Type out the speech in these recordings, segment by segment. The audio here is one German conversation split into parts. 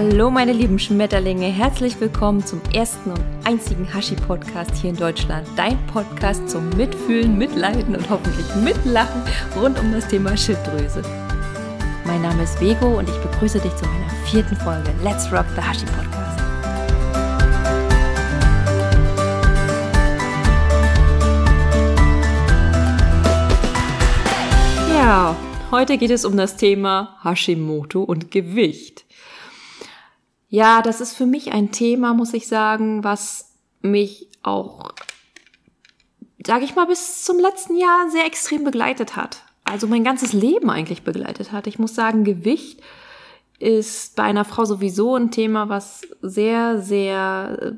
Hallo meine lieben Schmetterlinge, herzlich willkommen zum ersten und einzigen Hashi-Podcast hier in Deutschland. Dein Podcast zum Mitfühlen, Mitleiden und hoffentlich Mitlachen rund um das Thema Schilddrüse. Mein Name ist Vego und ich begrüße dich zu meiner vierten Folge Let's Rock the Hashi Podcast. Ja, heute geht es um das Thema Hashimoto und Gewicht. Ja, das ist für mich ein Thema, muss ich sagen, was mich auch, sage ich mal, bis zum letzten Jahr sehr extrem begleitet hat. Also mein ganzes Leben eigentlich begleitet hat. Ich muss sagen, Gewicht ist bei einer Frau sowieso ein Thema, was sehr, sehr äh,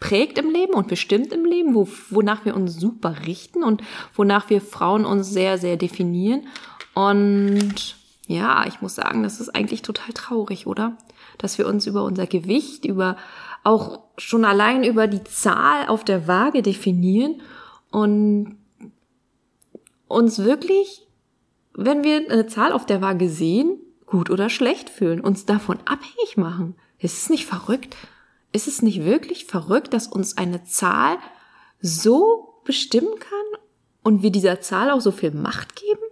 prägt im Leben und bestimmt im Leben, wo, wonach wir uns super richten und wonach wir Frauen uns sehr, sehr definieren. Und ja, ich muss sagen, das ist eigentlich total traurig, oder? Dass wir uns über unser Gewicht, über auch schon allein über die Zahl auf der Waage definieren und uns wirklich, wenn wir eine Zahl auf der Waage sehen, gut oder schlecht fühlen, uns davon abhängig machen. Ist es nicht verrückt? Ist es nicht wirklich verrückt, dass uns eine Zahl so bestimmen kann und wir dieser Zahl auch so viel Macht geben?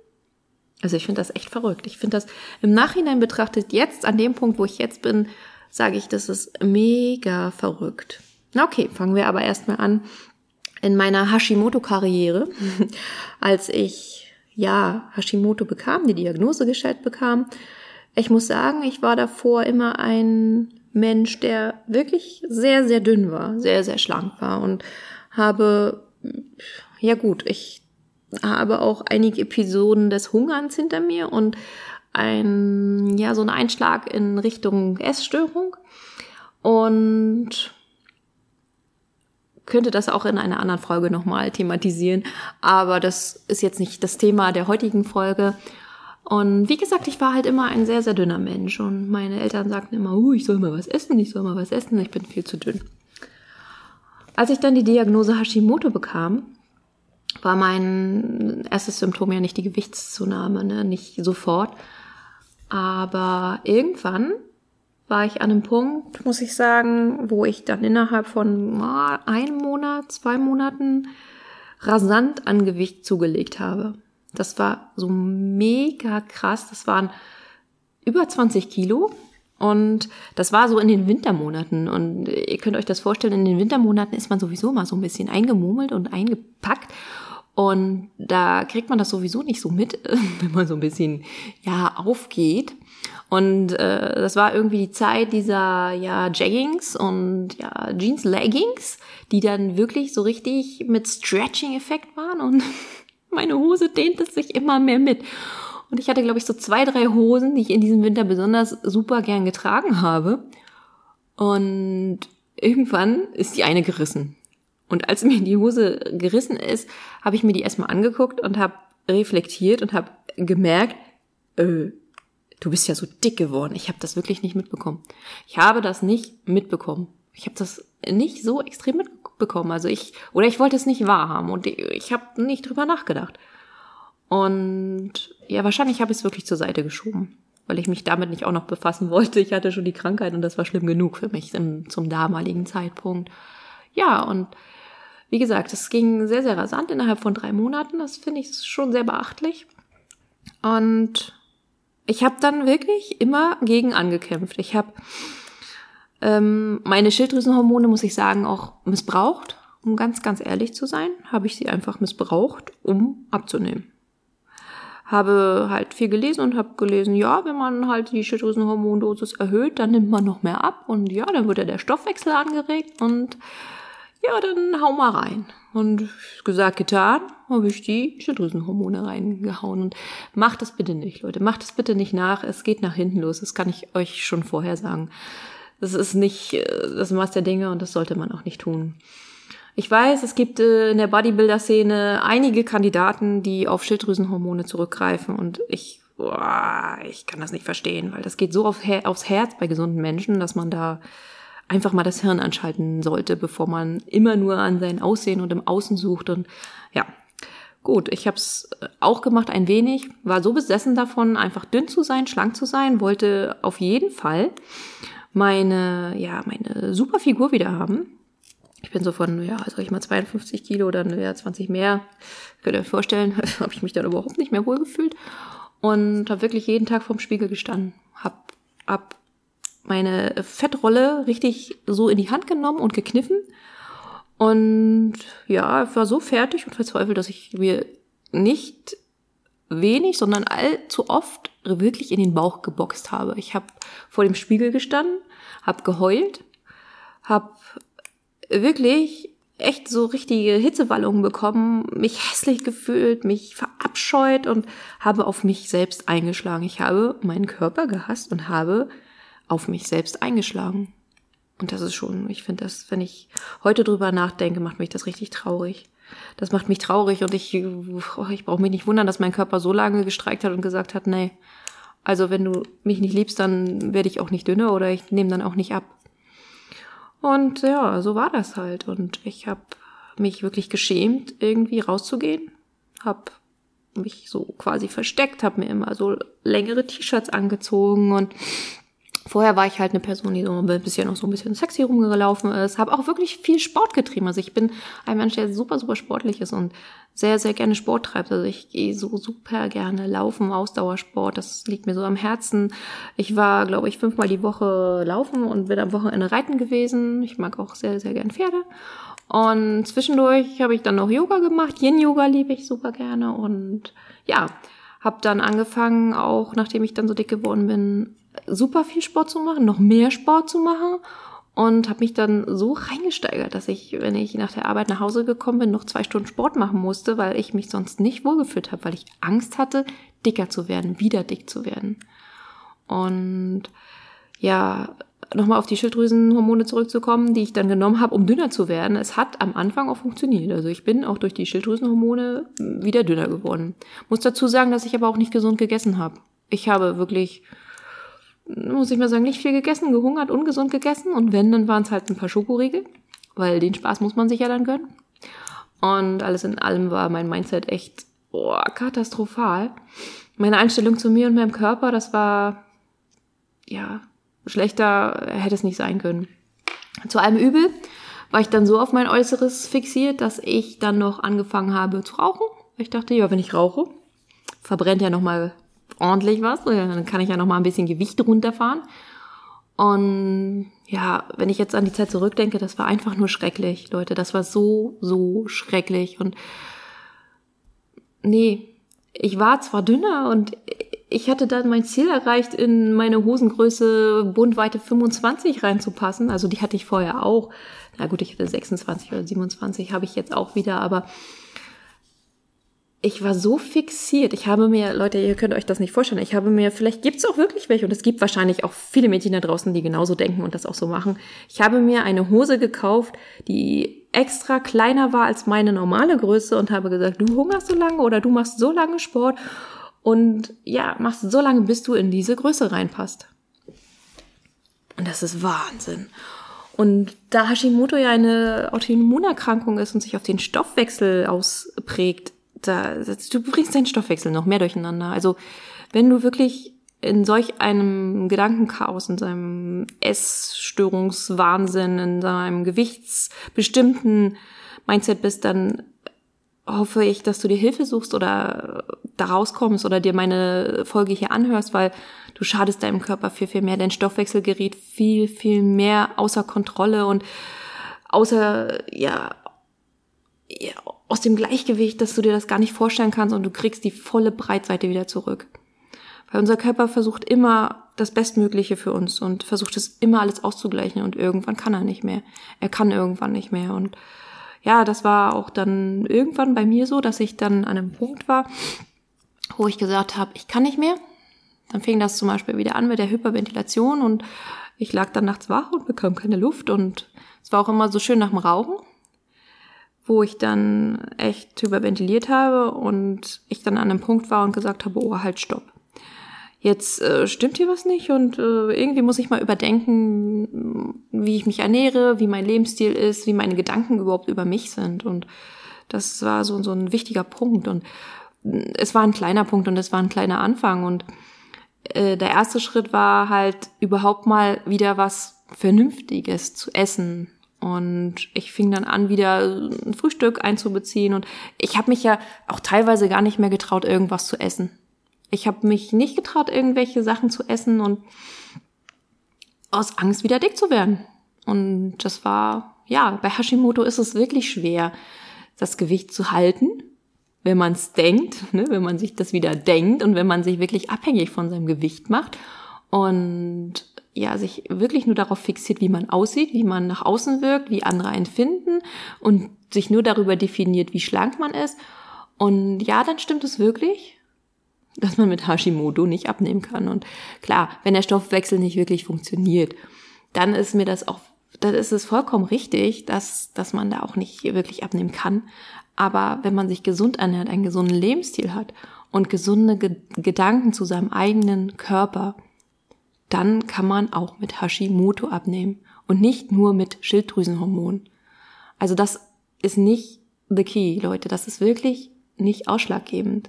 Also ich finde das echt verrückt. Ich finde das im Nachhinein betrachtet, jetzt an dem Punkt, wo ich jetzt bin, sage ich, das ist mega verrückt. Okay, fangen wir aber erstmal an. In meiner Hashimoto-Karriere, als ich ja Hashimoto bekam, die Diagnose gestellt bekam, ich muss sagen, ich war davor immer ein Mensch, der wirklich sehr, sehr dünn war, sehr, sehr schlank war und habe, ja gut, ich habe auch einige Episoden des Hungerns hinter mir und ein, ja, so ein Einschlag in Richtung Essstörung. Und könnte das auch in einer anderen Folge nochmal thematisieren. Aber das ist jetzt nicht das Thema der heutigen Folge. Und wie gesagt, ich war halt immer ein sehr, sehr dünner Mensch. Und meine Eltern sagten immer, uh, ich soll mal was essen, ich soll mal was essen, ich bin viel zu dünn. Als ich dann die Diagnose Hashimoto bekam, war mein erstes Symptom ja nicht die Gewichtszunahme, ne? nicht sofort. Aber irgendwann war ich an einem Punkt, muss ich sagen, wo ich dann innerhalb von oh, einem Monat, zwei Monaten rasant an Gewicht zugelegt habe. Das war so mega krass. Das waren über 20 Kilo. Und das war so in den Wintermonaten. Und ihr könnt euch das vorstellen, in den Wintermonaten ist man sowieso mal so ein bisschen eingemummelt und eingepackt. Und da kriegt man das sowieso nicht so mit, wenn man so ein bisschen ja aufgeht. Und äh, das war irgendwie die Zeit dieser ja Jaggings und ja Jeans Leggings, die dann wirklich so richtig mit Stretching-Effekt waren und meine Hose dehnte sich immer mehr mit. Und ich hatte, glaube ich, so zwei, drei Hosen, die ich in diesem Winter besonders super gern getragen habe. Und irgendwann ist die eine gerissen. Und als mir die Hose gerissen ist, habe ich mir die erstmal angeguckt und habe reflektiert und habe gemerkt, äh, du bist ja so dick geworden. Ich habe das wirklich nicht mitbekommen. Ich habe das nicht mitbekommen. Ich habe das nicht so extrem mitbekommen. Also ich, oder ich wollte es nicht wahrhaben und ich habe nicht drüber nachgedacht. Und ja, wahrscheinlich habe ich es wirklich zur Seite geschoben, weil ich mich damit nicht auch noch befassen wollte. Ich hatte schon die Krankheit und das war schlimm genug für mich zum damaligen Zeitpunkt. Ja, und wie gesagt, es ging sehr, sehr rasant innerhalb von drei Monaten. Das finde ich schon sehr beachtlich. Und ich habe dann wirklich immer gegen angekämpft. Ich habe ähm, meine Schilddrüsenhormone, muss ich sagen, auch missbraucht. Um ganz, ganz ehrlich zu sein, habe ich sie einfach missbraucht, um abzunehmen. Habe halt viel gelesen und habe gelesen, ja, wenn man halt die Schilddrüsenhormondosis erhöht, dann nimmt man noch mehr ab und ja, dann wird ja der Stoffwechsel angeregt und ja, dann hau mal rein. Und gesagt, getan, habe ich die Schilddrüsenhormone reingehauen. Und macht das bitte nicht, Leute. Macht es bitte nicht nach. Es geht nach hinten los. Das kann ich euch schon vorher sagen. Das ist nicht äh, das Maß der Dinge und das sollte man auch nicht tun. Ich weiß, es gibt äh, in der Bodybuilder-Szene einige Kandidaten, die auf Schilddrüsenhormone zurückgreifen und ich, boah, ich kann das nicht verstehen, weil das geht so aufs Herz bei gesunden Menschen, dass man da einfach mal das Hirn anschalten sollte, bevor man immer nur an sein Aussehen und im Außen sucht und ja. Gut, ich habe es auch gemacht ein wenig, war so besessen davon, einfach dünn zu sein, schlank zu sein, wollte auf jeden Fall meine, ja, meine super Figur wieder haben. Ich bin so von, ja, sag ich mal 52 Kilo, dann ja 20 mehr. Könnt ihr euch vorstellen, habe ich mich dann überhaupt nicht mehr wohlgefühlt und habe wirklich jeden Tag vorm Spiegel gestanden, hab, hab meine Fettrolle richtig so in die Hand genommen und gekniffen und ja, war so fertig und verzweifelt, dass ich mir nicht wenig, sondern allzu oft wirklich in den Bauch geboxt habe. Ich habe vor dem Spiegel gestanden, habe geheult, habe wirklich echt so richtige Hitzewallungen bekommen, mich hässlich gefühlt, mich verabscheut und habe auf mich selbst eingeschlagen. Ich habe meinen Körper gehasst und habe auf mich selbst eingeschlagen. Und das ist schon, ich finde das, wenn ich heute drüber nachdenke, macht mich das richtig traurig. Das macht mich traurig und ich, oh, ich brauche mich nicht wundern, dass mein Körper so lange gestreikt hat und gesagt hat, nee, also wenn du mich nicht liebst, dann werde ich auch nicht dünner oder ich nehme dann auch nicht ab. Und ja, so war das halt. Und ich habe mich wirklich geschämt, irgendwie rauszugehen. Hab mich so quasi versteckt, habe mir immer so längere T-Shirts angezogen und Vorher war ich halt eine Person, die so ein bisschen noch so ein bisschen sexy rumgelaufen ist, habe auch wirklich viel Sport getrieben. Also ich bin ein Mensch, der super, super sportlich ist und sehr, sehr gerne Sport treibt. Also ich gehe so super gerne laufen, Ausdauersport, das liegt mir so am Herzen. Ich war, glaube ich, fünfmal die Woche laufen und bin am Wochenende reiten gewesen. Ich mag auch sehr, sehr gern Pferde. Und zwischendurch habe ich dann noch Yoga gemacht. Yin-Yoga liebe ich super gerne und ja, habe dann angefangen, auch nachdem ich dann so dick geworden bin, super viel Sport zu machen, noch mehr Sport zu machen und habe mich dann so reingesteigert, dass ich, wenn ich nach der Arbeit nach Hause gekommen bin, noch zwei Stunden Sport machen musste, weil ich mich sonst nicht wohlgefühlt habe, weil ich Angst hatte, dicker zu werden, wieder dick zu werden. Und ja, nochmal auf die Schilddrüsenhormone zurückzukommen, die ich dann genommen habe, um dünner zu werden. Es hat am Anfang auch funktioniert. Also ich bin auch durch die Schilddrüsenhormone wieder dünner geworden. Muss dazu sagen, dass ich aber auch nicht gesund gegessen habe. Ich habe wirklich muss ich mal sagen, nicht viel gegessen, gehungert, ungesund gegessen. Und wenn, dann waren es halt ein paar Schokoriegel, weil den Spaß muss man sich ja dann gönnen. Und alles in allem war mein Mindset echt oh, katastrophal. Meine Einstellung zu mir und meinem Körper, das war, ja, schlechter hätte es nicht sein können. Zu allem Übel war ich dann so auf mein Äußeres fixiert, dass ich dann noch angefangen habe zu rauchen. Ich dachte, ja, wenn ich rauche, verbrennt ja nochmal ordentlich was. Dann kann ich ja noch mal ein bisschen Gewicht runterfahren. Und ja, wenn ich jetzt an die Zeit zurückdenke, das war einfach nur schrecklich, Leute. Das war so, so schrecklich. Und nee, ich war zwar dünner und ich hatte dann mein Ziel erreicht, in meine Hosengröße Bundweite 25 reinzupassen. Also die hatte ich vorher auch. Na gut, ich hatte 26 oder 27 habe ich jetzt auch wieder, aber ich war so fixiert. Ich habe mir, Leute, ihr könnt euch das nicht vorstellen, ich habe mir, vielleicht gibt es auch wirklich welche, und es gibt wahrscheinlich auch viele Mädchen da draußen, die genauso denken und das auch so machen. Ich habe mir eine Hose gekauft, die extra kleiner war als meine normale Größe und habe gesagt, du hungerst so lange oder du machst so lange Sport und ja, machst so lange, bis du in diese Größe reinpasst. Und das ist Wahnsinn. Und da Hashimoto ja eine Autoimmunerkrankung ist und sich auf den Stoffwechsel ausprägt, da, du bringst deinen Stoffwechsel noch mehr durcheinander. Also wenn du wirklich in solch einem Gedankenchaos, in seinem Essstörungswahnsinn, in seinem gewichtsbestimmten Mindset bist, dann hoffe ich, dass du dir Hilfe suchst oder da rauskommst oder dir meine Folge hier anhörst, weil du schadest deinem Körper viel, viel mehr. Dein Stoffwechsel gerät viel, viel mehr außer Kontrolle und außer, ja, ja, aus dem Gleichgewicht, dass du dir das gar nicht vorstellen kannst und du kriegst die volle Breitseite wieder zurück. Weil unser Körper versucht immer das Bestmögliche für uns und versucht es immer alles auszugleichen und irgendwann kann er nicht mehr. Er kann irgendwann nicht mehr und ja, das war auch dann irgendwann bei mir so, dass ich dann an einem Punkt war, wo ich gesagt habe, ich kann nicht mehr. Dann fing das zum Beispiel wieder an mit der Hyperventilation und ich lag dann nachts wach und bekam keine Luft und es war auch immer so schön nach dem Rauchen wo ich dann echt überventiliert habe und ich dann an einem Punkt war und gesagt habe, oh, halt, stopp. Jetzt äh, stimmt hier was nicht und äh, irgendwie muss ich mal überdenken, wie ich mich ernähre, wie mein Lebensstil ist, wie meine Gedanken überhaupt über mich sind. Und Das war so, so ein wichtiger Punkt und es war ein kleiner Punkt und es war ein kleiner Anfang und äh, der erste Schritt war halt überhaupt mal wieder was Vernünftiges zu essen. Und ich fing dann an, wieder ein Frühstück einzubeziehen. Und ich habe mich ja auch teilweise gar nicht mehr getraut, irgendwas zu essen. Ich habe mich nicht getraut, irgendwelche Sachen zu essen und aus Angst wieder dick zu werden. Und das war, ja, bei Hashimoto ist es wirklich schwer, das Gewicht zu halten wenn man es denkt, ne, wenn man sich das wieder denkt und wenn man sich wirklich abhängig von seinem Gewicht macht und ja, sich wirklich nur darauf fixiert, wie man aussieht, wie man nach außen wirkt, wie andere einen finden und sich nur darüber definiert, wie schlank man ist. Und ja, dann stimmt es wirklich, dass man mit Hashimoto nicht abnehmen kann. Und klar, wenn der Stoffwechsel nicht wirklich funktioniert, dann ist mir das auch, dann ist es vollkommen richtig, dass, dass man da auch nicht wirklich abnehmen kann. Aber wenn man sich gesund ernährt, einen gesunden Lebensstil hat und gesunde Ge Gedanken zu seinem eigenen Körper, dann kann man auch mit Hashimoto abnehmen und nicht nur mit Schilddrüsenhormonen. Also das ist nicht the key, Leute. Das ist wirklich nicht ausschlaggebend.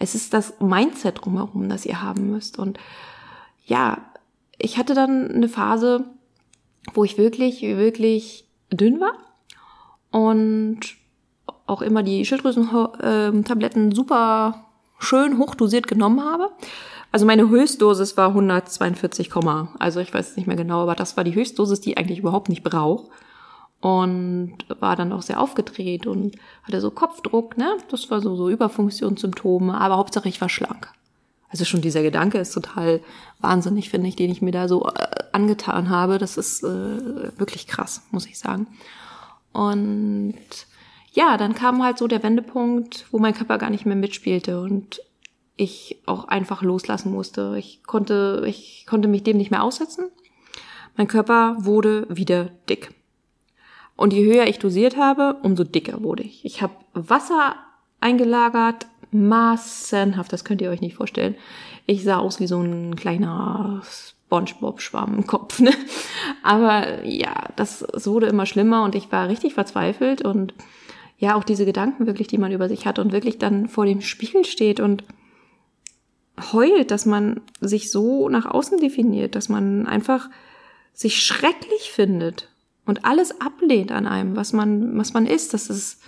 Es ist das Mindset drumherum, das ihr haben müsst. Und ja, ich hatte dann eine Phase, wo ich wirklich, wirklich dünn war und auch immer die Schilddrüsentabletten super schön hochdosiert genommen habe. Also meine Höchstdosis war 142, also ich weiß es nicht mehr genau, aber das war die Höchstdosis, die ich eigentlich überhaupt nicht brauche. Und war dann auch sehr aufgedreht und hatte so Kopfdruck, ne? Das war so, so Überfunktionssymptome, aber Hauptsache ich war schlank. Also schon dieser Gedanke ist total wahnsinnig, finde ich, den ich mir da so äh, angetan habe. Das ist äh, wirklich krass, muss ich sagen. Und ja, dann kam halt so der Wendepunkt, wo mein Körper gar nicht mehr mitspielte und ich auch einfach loslassen musste. Ich konnte, ich konnte mich dem nicht mehr aussetzen. Mein Körper wurde wieder dick. Und je höher ich dosiert habe, umso dicker wurde ich. Ich habe Wasser eingelagert, massenhaft, das könnt ihr euch nicht vorstellen. Ich sah aus wie so ein kleiner SpongeBob-Schwamm im Kopf. Ne? Aber ja, das, es wurde immer schlimmer und ich war richtig verzweifelt und ja auch diese Gedanken wirklich, die man über sich hat und wirklich dann vor dem Spiegel steht und heult, dass man sich so nach außen definiert, dass man einfach sich schrecklich findet und alles ablehnt an einem, was man, was man ist, das ist,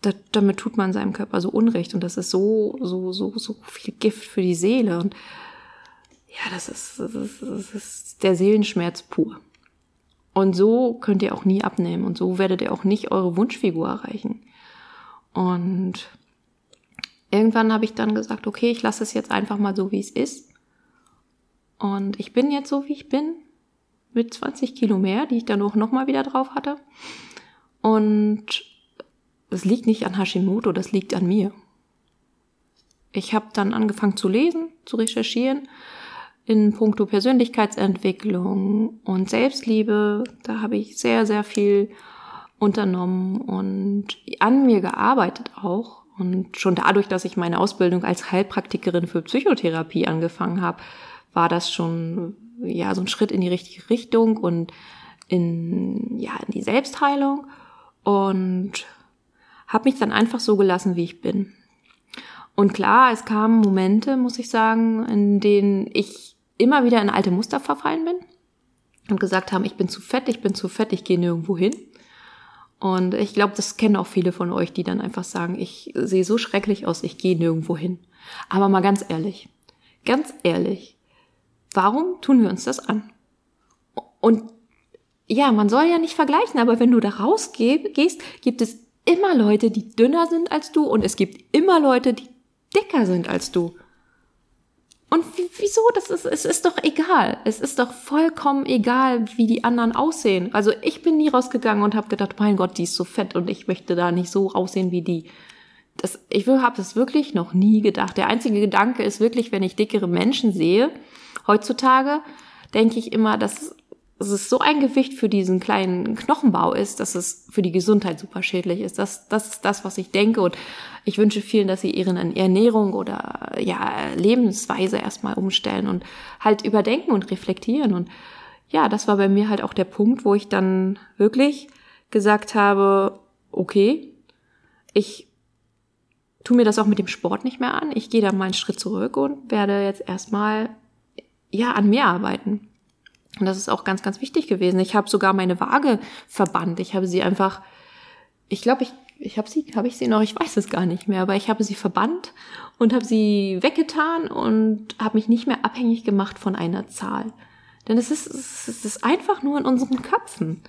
da, damit tut man seinem Körper so Unrecht und das ist so, so, so, so viel Gift für die Seele und ja, das ist, das ist, das ist der Seelenschmerz pur. Und so könnt ihr auch nie abnehmen und so werdet ihr auch nicht eure Wunschfigur erreichen. Und irgendwann habe ich dann gesagt, okay, ich lasse es jetzt einfach mal so, wie es ist. Und ich bin jetzt so, wie ich bin, mit 20 Kilo mehr, die ich dann auch nochmal wieder drauf hatte. Und es liegt nicht an Hashimoto, das liegt an mir. Ich habe dann angefangen zu lesen, zu recherchieren in puncto Persönlichkeitsentwicklung und Selbstliebe. Da habe ich sehr, sehr viel unternommen und an mir gearbeitet auch. Und schon dadurch, dass ich meine Ausbildung als Heilpraktikerin für Psychotherapie angefangen habe, war das schon ja so ein Schritt in die richtige Richtung und in ja in die Selbstheilung und habe mich dann einfach so gelassen, wie ich bin. Und klar, es kamen Momente, muss ich sagen, in denen ich immer wieder in alte Muster verfallen bin und gesagt haben, ich bin zu fett, ich bin zu fett, ich gehe nirgendwo hin. Und ich glaube, das kennen auch viele von euch, die dann einfach sagen, ich sehe so schrecklich aus, ich gehe nirgendwo hin. Aber mal ganz ehrlich, ganz ehrlich, warum tun wir uns das an? Und ja, man soll ja nicht vergleichen, aber wenn du da rausgehst, gibt es immer Leute, die dünner sind als du und es gibt immer Leute, die dicker sind als du. Und wieso? Das ist, es ist doch egal. Es ist doch vollkommen egal, wie die anderen aussehen. Also ich bin nie rausgegangen und habe gedacht, mein Gott, die ist so fett und ich möchte da nicht so aussehen wie die. Das, ich habe das wirklich noch nie gedacht. Der einzige Gedanke ist wirklich, wenn ich dickere Menschen sehe, heutzutage, denke ich immer, dass es so ein Gewicht für diesen kleinen Knochenbau ist, dass es für die Gesundheit super schädlich ist. Das, das ist das, was ich denke. Und ich wünsche vielen, dass sie ihren Ernährung oder ja, Lebensweise erstmal umstellen und halt überdenken und reflektieren. Und ja, das war bei mir halt auch der Punkt, wo ich dann wirklich gesagt habe, okay, ich tue mir das auch mit dem Sport nicht mehr an. Ich gehe da mal einen Schritt zurück und werde jetzt erstmal ja an mir arbeiten. Und das ist auch ganz, ganz wichtig gewesen. Ich habe sogar meine Waage verbannt. Ich habe sie einfach, ich glaube, ich, ich habe sie, habe ich sie noch, ich weiß es gar nicht mehr, aber ich habe sie verbannt und habe sie weggetan und habe mich nicht mehr abhängig gemacht von einer Zahl. Denn es ist, es ist einfach nur in unseren Köpfen.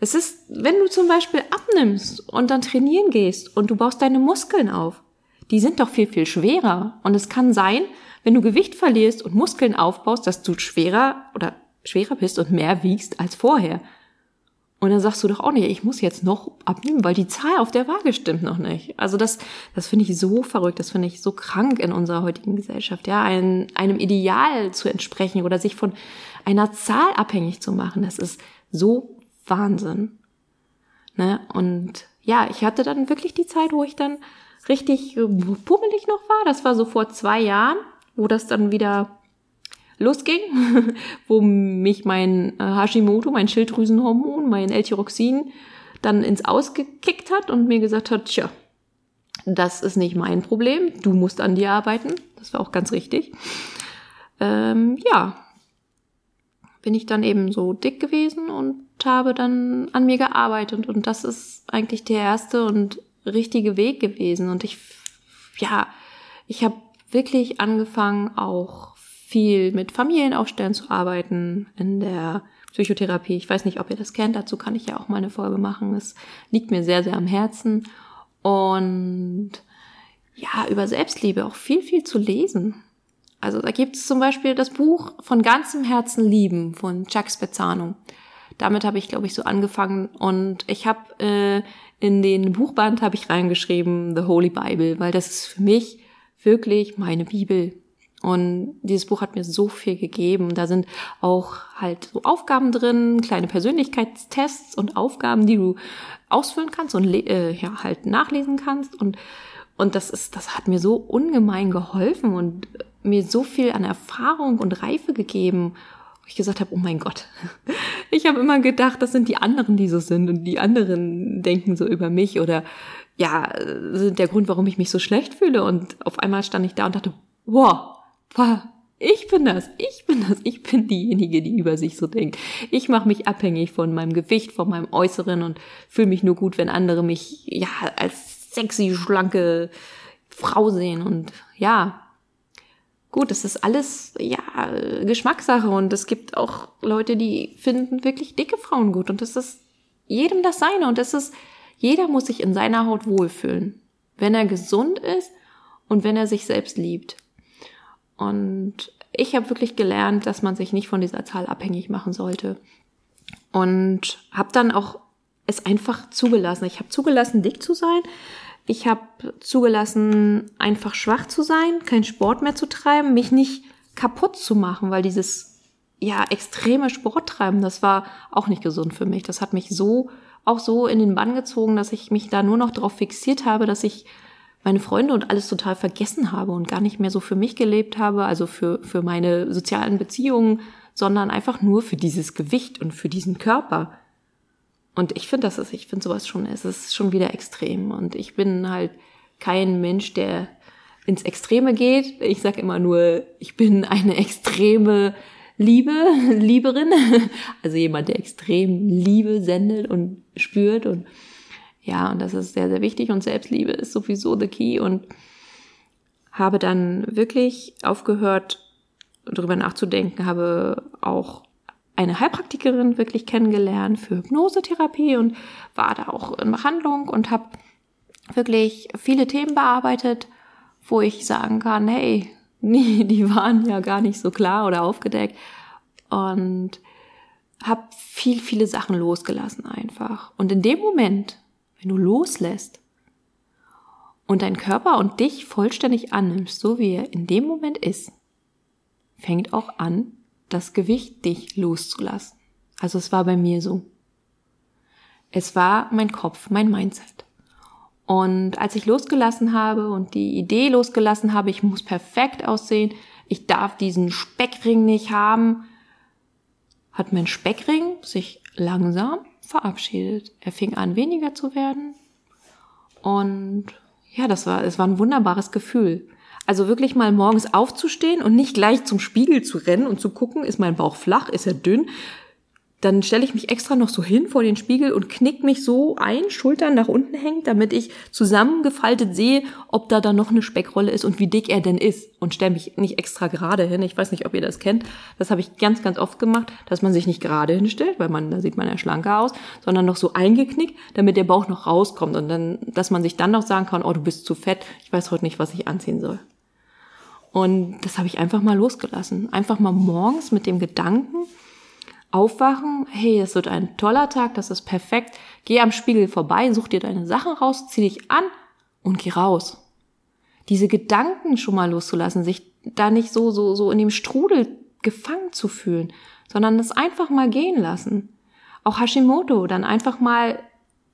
Es ist, wenn du zum Beispiel abnimmst und dann trainieren gehst und du baust deine Muskeln auf, die sind doch viel, viel schwerer. Und es kann sein, wenn du Gewicht verlierst und Muskeln aufbaust, dass du schwerer oder schwerer bist und mehr wiegst als vorher. Und dann sagst du doch auch nicht, ich muss jetzt noch abnehmen, weil die Zahl auf der Waage stimmt noch nicht. Also das, das finde ich so verrückt, das finde ich so krank in unserer heutigen Gesellschaft, ja, ein, einem Ideal zu entsprechen oder sich von einer Zahl abhängig zu machen. Das ist so Wahnsinn. Ne? Und ja, ich hatte dann wirklich die Zeit, wo ich dann richtig pummelig noch war. Das war so vor zwei Jahren, wo das dann wieder losging, wo mich mein äh, Hashimoto, mein Schilddrüsenhormon, mein L-Tyroxin dann ins Ausgekickt hat und mir gesagt hat, tja, das ist nicht mein Problem, du musst an dir arbeiten. Das war auch ganz richtig. Ähm, ja, bin ich dann eben so dick gewesen und habe dann an mir gearbeitet und das ist eigentlich der erste und richtige Weg gewesen und ich ja, ich habe wirklich angefangen auch viel mit Familienaufstellen zu arbeiten in der Psychotherapie. Ich weiß nicht, ob ihr das kennt, dazu kann ich ja auch mal eine Folge machen. Es liegt mir sehr, sehr am Herzen. Und ja, über Selbstliebe auch viel, viel zu lesen. Also da gibt es zum Beispiel das Buch Von ganzem Herzen lieben von Chuck Spezzano. Damit habe ich, glaube ich, so angefangen. Und ich habe äh, in den Buchband habe ich reingeschrieben The Holy Bible, weil das ist für mich wirklich meine Bibel. Und dieses Buch hat mir so viel gegeben. Da sind auch halt so Aufgaben drin, kleine Persönlichkeitstests und Aufgaben, die du ausfüllen kannst und äh, ja halt nachlesen kannst. Und und das ist, das hat mir so ungemein geholfen und mir so viel an Erfahrung und Reife gegeben. Ich gesagt habe, oh mein Gott, ich habe immer gedacht, das sind die anderen, die so sind und die anderen denken so über mich oder ja, sind der Grund, warum ich mich so schlecht fühle. Und auf einmal stand ich da und dachte, wow, ich bin das, ich bin das, ich bin diejenige, die über sich so denkt. Ich mache mich abhängig von meinem Gewicht, von meinem Äußeren und fühle mich nur gut, wenn andere mich ja als sexy, schlanke Frau sehen. Und ja, gut, das ist alles ja Geschmackssache und es gibt auch Leute, die finden wirklich dicke Frauen gut und das ist jedem das seine und das ist jeder muss sich in seiner Haut wohlfühlen, wenn er gesund ist und wenn er sich selbst liebt. Und ich habe wirklich gelernt, dass man sich nicht von dieser Zahl abhängig machen sollte. Und habe dann auch es einfach zugelassen. Ich habe zugelassen, dick zu sein. Ich habe zugelassen, einfach schwach zu sein, keinen Sport mehr zu treiben, mich nicht kaputt zu machen, weil dieses ja extreme Sporttreiben, das war auch nicht gesund für mich. Das hat mich so auch so in den Bann gezogen, dass ich mich da nur noch darauf fixiert habe, dass ich meine Freunde und alles total vergessen habe und gar nicht mehr so für mich gelebt habe, also für, für meine sozialen Beziehungen, sondern einfach nur für dieses Gewicht und für diesen Körper. Und ich finde, das ist, ich finde sowas schon, es ist schon wieder extrem. Und ich bin halt kein Mensch, der ins Extreme geht. Ich sage immer nur, ich bin eine extreme Liebe, Lieberin. Also jemand, der extrem Liebe sendet und spürt und ja, und das ist sehr, sehr wichtig und Selbstliebe ist sowieso the key und habe dann wirklich aufgehört, darüber nachzudenken, habe auch eine Heilpraktikerin wirklich kennengelernt für Hypnosetherapie und war da auch in Behandlung und habe wirklich viele Themen bearbeitet, wo ich sagen kann, hey, nee, die waren ja gar nicht so klar oder aufgedeckt und habe viel, viele Sachen losgelassen einfach. Und in dem Moment, wenn du loslässt und dein Körper und dich vollständig annimmst, so wie er in dem Moment ist, fängt auch an, das Gewicht dich loszulassen. Also es war bei mir so. Es war mein Kopf, mein Mindset. Und als ich losgelassen habe und die Idee losgelassen habe, ich muss perfekt aussehen, ich darf diesen Speckring nicht haben, hat mein Speckring sich langsam verabschiedet. Er fing an, weniger zu werden Und ja, das war, es war ein wunderbares Gefühl. Also wirklich mal morgens aufzustehen und nicht gleich zum Spiegel zu rennen und zu gucken, ist mein Bauch flach, ist er dünn, dann stelle ich mich extra noch so hin vor den Spiegel und knick mich so ein, Schultern nach unten hängt, damit ich zusammengefaltet sehe, ob da dann noch eine Speckrolle ist und wie dick er denn ist und stelle mich nicht extra gerade hin. Ich weiß nicht, ob ihr das kennt. Das habe ich ganz, ganz oft gemacht, dass man sich nicht gerade hinstellt, weil man, da sieht man ja schlanker aus, sondern noch so eingeknickt, damit der Bauch noch rauskommt und dann, dass man sich dann noch sagen kann, oh, du bist zu fett, ich weiß heute nicht, was ich anziehen soll. Und das habe ich einfach mal losgelassen. Einfach mal morgens mit dem Gedanken, aufwachen, hey, es wird ein toller Tag, das ist perfekt, geh am Spiegel vorbei, such dir deine Sachen raus, zieh dich an und geh raus. Diese Gedanken schon mal loszulassen, sich da nicht so, so, so in dem Strudel gefangen zu fühlen, sondern das einfach mal gehen lassen. Auch Hashimoto, dann einfach mal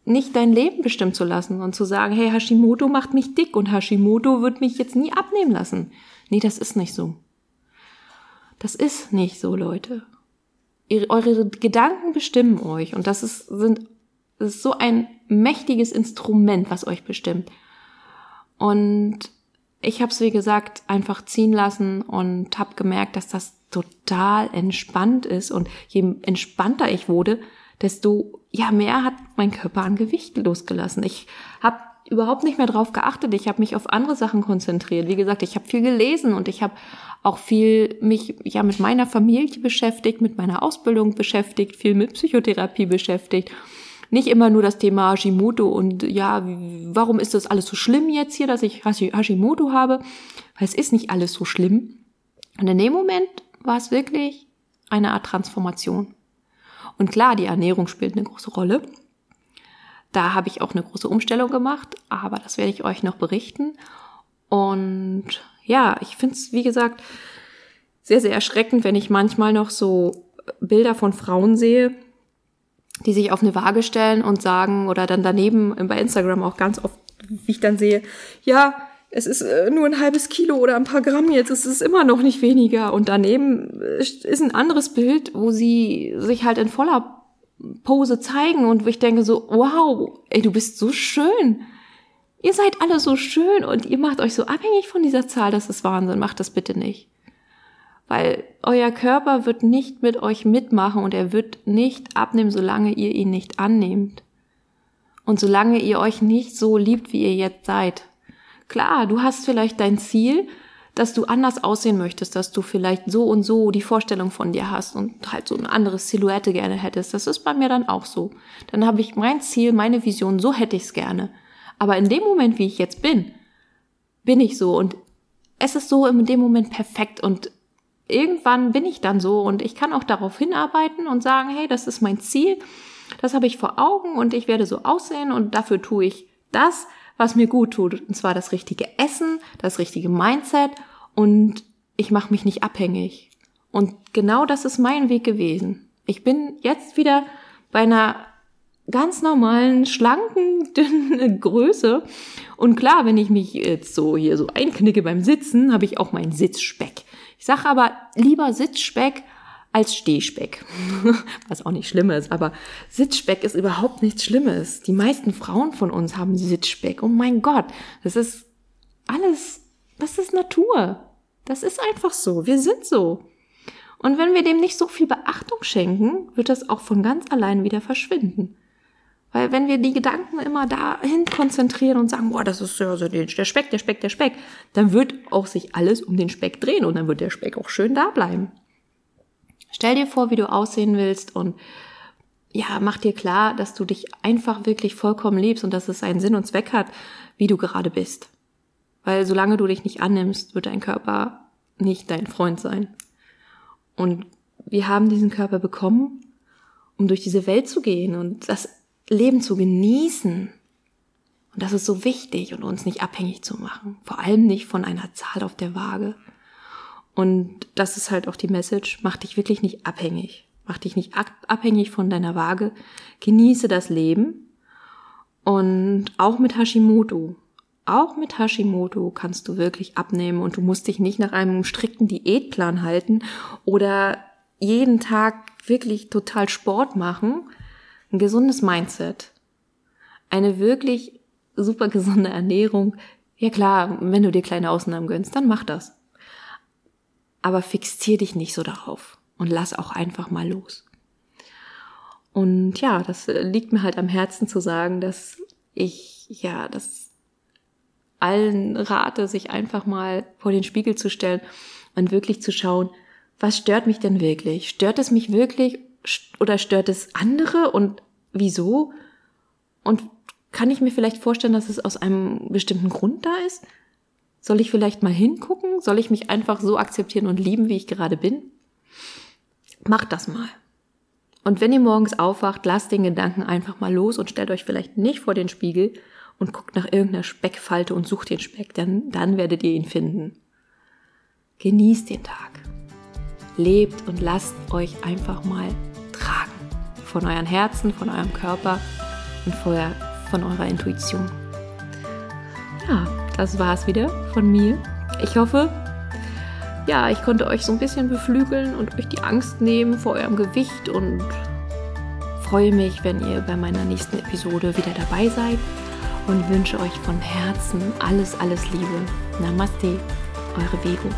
nicht dein Leben bestimmen zu lassen und zu sagen, hey, Hashimoto macht mich dick und Hashimoto wird mich jetzt nie abnehmen lassen. Nee, das ist nicht so. Das ist nicht so, Leute eure Gedanken bestimmen euch und das ist, sind, das ist so ein mächtiges Instrument, was euch bestimmt. Und ich habe es, wie gesagt, einfach ziehen lassen und habe gemerkt, dass das total entspannt ist. Und je entspannter ich wurde, desto ja mehr hat mein Körper an Gewicht losgelassen. Ich habe überhaupt nicht mehr drauf geachtet. Ich habe mich auf andere Sachen konzentriert. Wie gesagt, ich habe viel gelesen und ich habe auch viel mich ja mit meiner Familie beschäftigt, mit meiner Ausbildung beschäftigt, viel mit Psychotherapie beschäftigt. Nicht immer nur das Thema Hashimoto und ja, warum ist das alles so schlimm jetzt hier, dass ich Hashimoto habe? Weil es ist nicht alles so schlimm. Und in dem Moment war es wirklich eine Art Transformation. Und klar, die Ernährung spielt eine große Rolle. Da habe ich auch eine große Umstellung gemacht, aber das werde ich euch noch berichten. Und ja, ich finde es, wie gesagt, sehr, sehr erschreckend, wenn ich manchmal noch so Bilder von Frauen sehe, die sich auf eine Waage stellen und sagen, oder dann daneben bei Instagram auch ganz oft, wie ich dann sehe, ja, es ist äh, nur ein halbes Kilo oder ein paar Gramm jetzt, es ist immer noch nicht weniger. Und daneben ist ein anderes Bild, wo sie sich halt in voller Pose zeigen und wo ich denke so, wow, ey, du bist so schön. Ihr seid alle so schön und ihr macht euch so abhängig von dieser Zahl, das ist Wahnsinn. Macht das bitte nicht. Weil euer Körper wird nicht mit euch mitmachen und er wird nicht abnehmen, solange ihr ihn nicht annehmt. Und solange ihr euch nicht so liebt, wie ihr jetzt seid. Klar, du hast vielleicht dein Ziel, dass du anders aussehen möchtest, dass du vielleicht so und so die Vorstellung von dir hast und halt so ein anderes Silhouette gerne hättest. Das ist bei mir dann auch so. Dann habe ich mein Ziel, meine Vision, so hätte ich es gerne. Aber in dem Moment, wie ich jetzt bin, bin ich so und es ist so in dem Moment perfekt und irgendwann bin ich dann so und ich kann auch darauf hinarbeiten und sagen, hey, das ist mein Ziel, das habe ich vor Augen und ich werde so aussehen und dafür tue ich das, was mir gut tut. Und zwar das richtige Essen, das richtige Mindset und ich mache mich nicht abhängig. Und genau das ist mein Weg gewesen. Ich bin jetzt wieder bei einer ganz normalen, schlanken, dünnen Größe. Und klar, wenn ich mich jetzt so hier so einknicke beim Sitzen, habe ich auch meinen Sitzspeck. Ich sage aber lieber Sitzspeck als Stehspeck. Was auch nicht schlimm ist, aber Sitzspeck ist überhaupt nichts Schlimmes. Die meisten Frauen von uns haben Sitzspeck. Oh mein Gott, das ist alles, das ist Natur. Das ist einfach so. Wir sind so. Und wenn wir dem nicht so viel Beachtung schenken, wird das auch von ganz allein wieder verschwinden. Weil wenn wir die Gedanken immer dahin konzentrieren und sagen, boah, das ist ja so der Speck, der Speck, der Speck, dann wird auch sich alles um den Speck drehen und dann wird der Speck auch schön da bleiben. Stell dir vor, wie du aussehen willst und ja, mach dir klar, dass du dich einfach wirklich vollkommen liebst und dass es einen Sinn und Zweck hat, wie du gerade bist. Weil solange du dich nicht annimmst, wird dein Körper nicht dein Freund sein. Und wir haben diesen Körper bekommen, um durch diese Welt zu gehen und das Leben zu genießen. Und das ist so wichtig und uns nicht abhängig zu machen. Vor allem nicht von einer Zahl auf der Waage. Und das ist halt auch die Message, mach dich wirklich nicht abhängig. Mach dich nicht abhängig von deiner Waage. Genieße das Leben. Und auch mit Hashimoto. Auch mit Hashimoto kannst du wirklich abnehmen und du musst dich nicht nach einem strikten Diätplan halten oder jeden Tag wirklich total Sport machen. Ein gesundes Mindset. Eine wirklich super gesunde Ernährung. Ja klar, wenn du dir kleine Ausnahmen gönnst, dann mach das. Aber fixier dich nicht so darauf und lass auch einfach mal los. Und ja, das liegt mir halt am Herzen zu sagen, dass ich ja das allen rate, sich einfach mal vor den Spiegel zu stellen und wirklich zu schauen, was stört mich denn wirklich? Stört es mich wirklich oder stört es andere und wieso? Und kann ich mir vielleicht vorstellen, dass es aus einem bestimmten Grund da ist? Soll ich vielleicht mal hingucken? Soll ich mich einfach so akzeptieren und lieben, wie ich gerade bin? Macht das mal. Und wenn ihr morgens aufwacht, lasst den Gedanken einfach mal los und stellt euch vielleicht nicht vor den Spiegel und guckt nach irgendeiner Speckfalte und sucht den Speck, denn dann werdet ihr ihn finden. Genießt den Tag. Lebt und lasst euch einfach mal tragen. Von euren Herzen, von eurem Körper und von eurer Intuition. Ja, das war's wieder von mir. Ich hoffe, ja, ich konnte euch so ein bisschen beflügeln und euch die Angst nehmen vor eurem Gewicht und freue mich, wenn ihr bei meiner nächsten Episode wieder dabei seid und wünsche euch von Herzen alles, alles Liebe. Namaste, eure Vego.